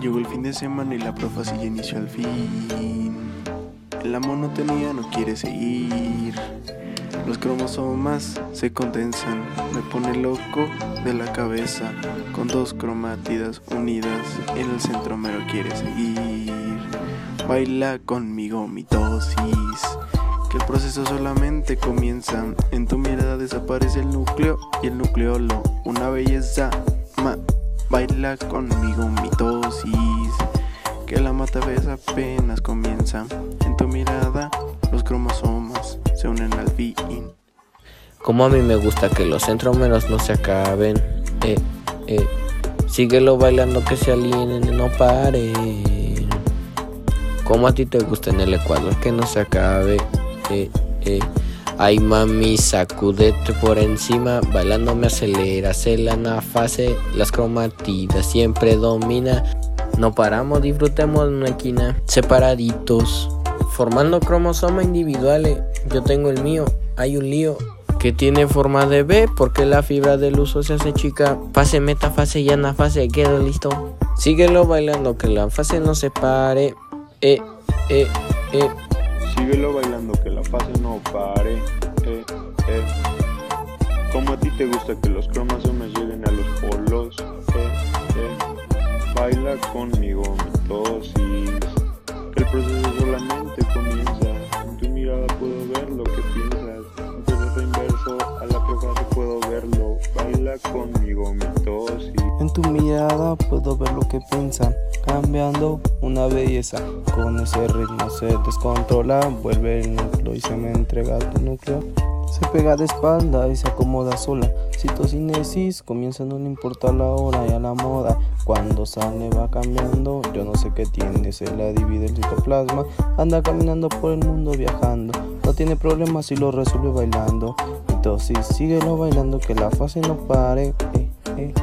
Llegó el fin de semana y la profa ya inició al fin. La monotonía no quiere seguir. Los cromosomas se condensan. Me pone loco de la cabeza. Con dos cromátidas unidas. En el centro centromero quiere seguir. Baila conmigo mitosis. Que el proceso solamente comienza. En tu mirada desaparece el núcleo y el nucleolo. Una belleza. Ma Baila conmigo mitosis, que la mata vez apenas comienza. En tu mirada los cromosomas se unen al fin. Como a mí me gusta que los centrómeros no se acaben. Eh, eh. Síguelo bailando que se alineen y no paren. Como a ti te gusta en el Ecuador que no se acabe. Eh, eh. Ay mami, sacudete por encima, bailando me acelera, se la fase, las cromatidas siempre domina. No paramos, disfrutemos una esquina, separaditos, formando cromosomas individuales. Yo tengo el mío, hay un lío que tiene forma de B porque la fibra del uso se hace chica. Fase, metafase y anafase, quedo listo. Síguelo bailando que la fase no se pare. Eh, eh, eh. Síguelo bailando que la fase no pare. Eh, eh. Como a ti te gusta que los cromosomas lleguen a los polos. Eh, eh. Baila conmigo, mitosis. El proceso solamente comienza. En tu mirada puedo ver lo que Tu mirada puedo ver lo que piensan cambiando una belleza. Con ese ritmo se descontrola, vuelve el núcleo y se me entrega tu núcleo. Se pega de espalda y se acomoda sola. Citocinesis comienza, no le importa la hora y a la moda. Cuando sale va cambiando, yo no sé qué tiene, se la divide el citoplasma. Anda caminando por el mundo viajando. No tiene problemas y lo resuelve bailando. Entonces síguelo bailando que la fase no pare. Eh, eh,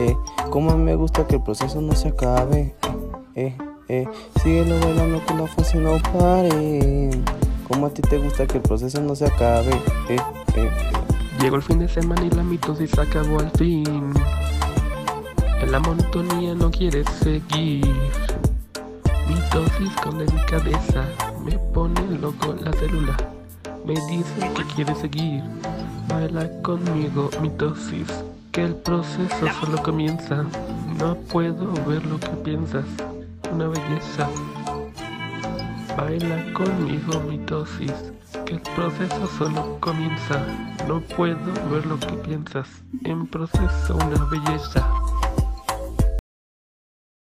eh. Como me gusta que el proceso no se acabe. Eh, eh, síguelo bailando que la fase no pare. Como a ti te gusta que el proceso no se acabe. Eh, eh. Llegó el fin de semana y la mitosis acabó al fin. En la monotonía no quiere seguir. Mitosis con delicadeza me pone loco la célula. Me dice que quiere seguir. Baila conmigo, mitosis que el proceso solo comienza. No puedo ver lo que piensas, una belleza. Baila conmigo mitosis, que el proceso solo comienza. No puedo ver lo que piensas, en proceso una belleza.